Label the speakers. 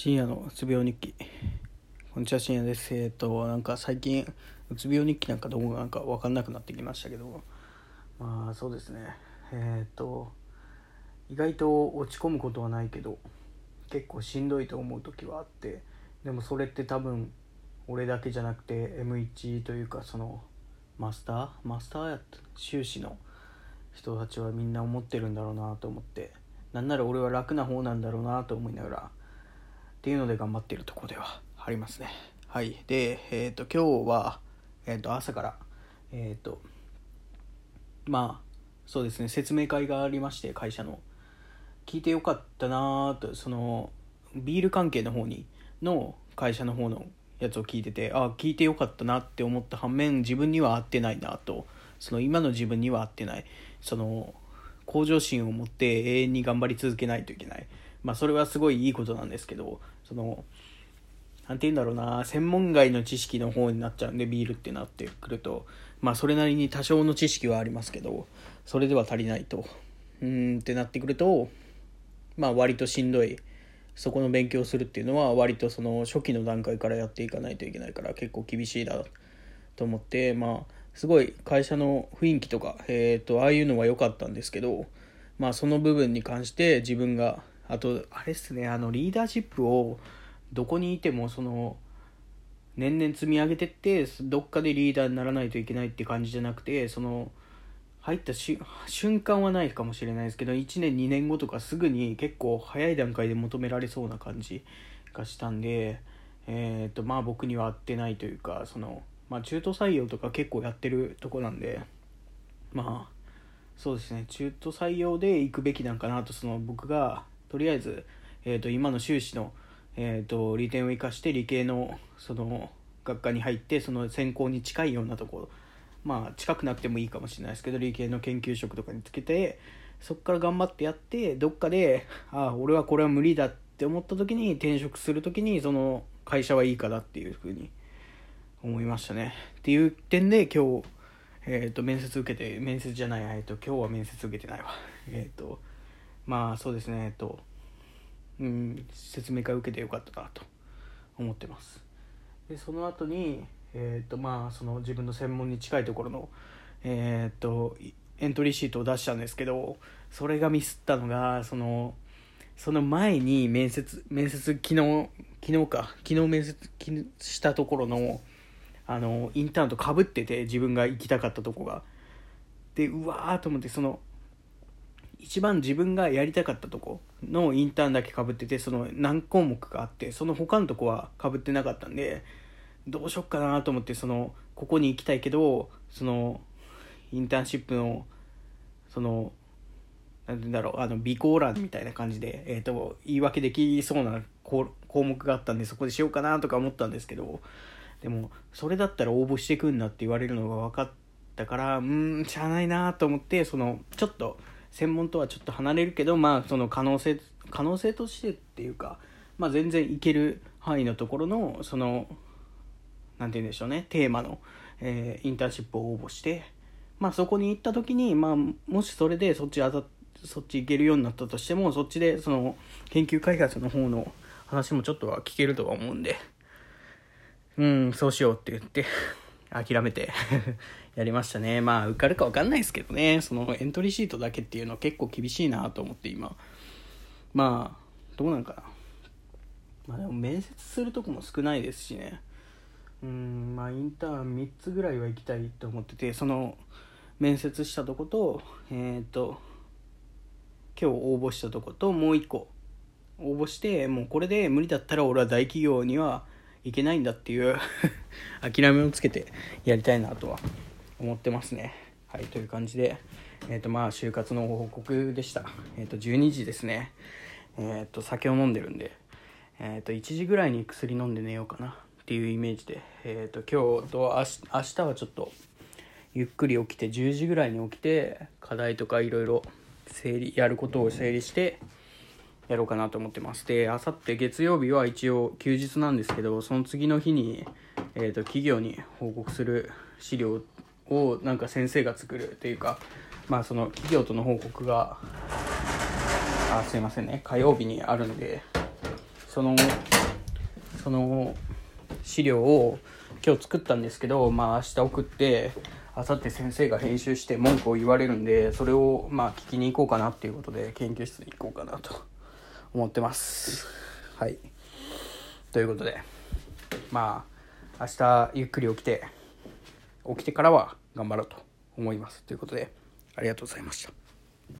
Speaker 1: 深夜のうつ病日記。こんにちは深夜です。えっ、となんか最近うつ病日記なんかどうもなんか分かんなくなってきましたけど。まあそうですね。えっ、と意外と落ち込むことはないけど結構しんどいと思う時はあってでもそれって多分俺だけじゃなくて M1 というかそのマスター？マスターやった修士の人たちはみんな思ってるんだろうなと思ってなんなら俺は楽な方なんだろうなと思いながらっていうので頑張ってるとこではありますね。はい。でえっ、と今日は、えー、と朝からえっ、とまあそうですね説明会がありまして会社の。聞いてよかったなとそのビール関係の方にの会社の方のやつを聞いててあ聞いてよかったなって思った反面自分には合ってないなとその今の自分には合ってないその向上心を持って永遠に頑張り続けないといけない。まあそれはすごいいいことなんですけどその何て言うんだろうな専門外の知識の方になっちゃうんでビールってなってくるとまあそれなりに多少の知識はありますけどそれでは足りないとうんってなってくるとまあ割としんどいそこの勉強するっていうのは割とその初期の段階からやっていかないといけないから結構厳しいなと思ってまあすごい会社の雰囲気とか、えーと、ああいうのは良かったんですけどまあその部分に関して自分があとあれっすねあのリーダーシップをどこにいてもその年々積み上げてってどっかでリーダーにならないといけないって感じじゃなくてその入った瞬間はないかもしれないですけど1年2年後とかすぐに結構早い段階で求められそうな感じがしたんで、えーとまあ、僕には合ってないというかその、まあ、中途採用とか結構やってるとこなんでまあそうですね中途採用で行くべきなんかなとその僕がとりあえず、えー、と今の修士の、えー、と利点を生かして理系のその学科に入ってその専攻に近いようなところまあ近くなくてもいいかもしれないですけど理系の研究職とかにつけてそこから頑張ってやってどっかでああ俺はこれは無理だって思った時に転職する時にその会社はいいかなっていうふうに思いましたね。っていう点で今日え、ー、と面接受けて面接じゃないえっ、ー、と今日は面接受けてないわ。えっ、ー、とまあそうですねえっとうん説明会受けてよかったなと思ってます。でその後にえーとまあ、その自分の専門に近いところの、えーと、エントリーシートを出したんですけどそれがミスったのがそのその前に面接面接昨日昨日か昨日面接したところのあのインターンとかぶってて自分が行きたかったとこが。でうわーと思ってその一番自分がやりたかったとこのインターンだけかぶっててその何項目かあってその他のとこはかぶってなかったんでどうしよっかなと思ってそのここに行きたいけどそのインターンシップのその何て言うんだろうあの備考欄みたいな感じで、えーと、言い訳できそうな項目があったんでそこでしようかなとか思ったんですけどでもそれだったら応募してくんなって言われるのが分かったからうんしゃあないなと思ってそのちょっと専門とはちょっと離れるけどまあその可能性可能性としてっていうか、まあ、全然いける範囲のところのその何て言うんでしょうねテーマの、えー、インターンシップを応募して、まあ、そこに行った時に、まあ、もしそれでそっち当たそっち行けるようになったとしてもそっちでその研究開発の方の話もちょっとは聞けるとは思うんでうんそうしようって言って。諦めて やりましたね。まあ受かるか分かんないですけどね。そのエントリーシートだけっていうのは結構厳しいなと思って今。まあどうなんかな。まあでも面接するとこも少ないですしね。うんまあインターン3つぐらいは行きたいと思っててその面接したとことえっ、ー、と今日応募したとこともう1個応募してもうこれで無理だったら俺は大企業にはいけないんだっていう 諦めをつけてやりたいなとは思ってますね。はいという感じでえっ、ー、とまあ就活の報告でした。えっ、ー、と12時ですね。えっ、と酒を飲んでるんでえっ、と1時ぐらいに薬飲んで寝ようかなっていうイメージで、えーと、今日と明日はちょっとゆっくり起きて10時ぐらいに起きて課題とかいろいろ整理やることを整理してやろうかなと思ってます。であさって月曜日は一応休日なんですけどその次の日に、えーと、企業に報告する資料をなんか先生が作るっていうかまあその企業との報告があすいませんね。火曜日にあるんでそそのその資料を今日作ったんですけどまあ明日送って明後日先生が編集して文句を言われるんでそれをまあ聞きに行こうかなっていうことで研究室に行こうかなと。思ってます。はい。ということでまあ明日ゆっくり起きて起きてからは頑張ろうと思います。ということでありがとうございました。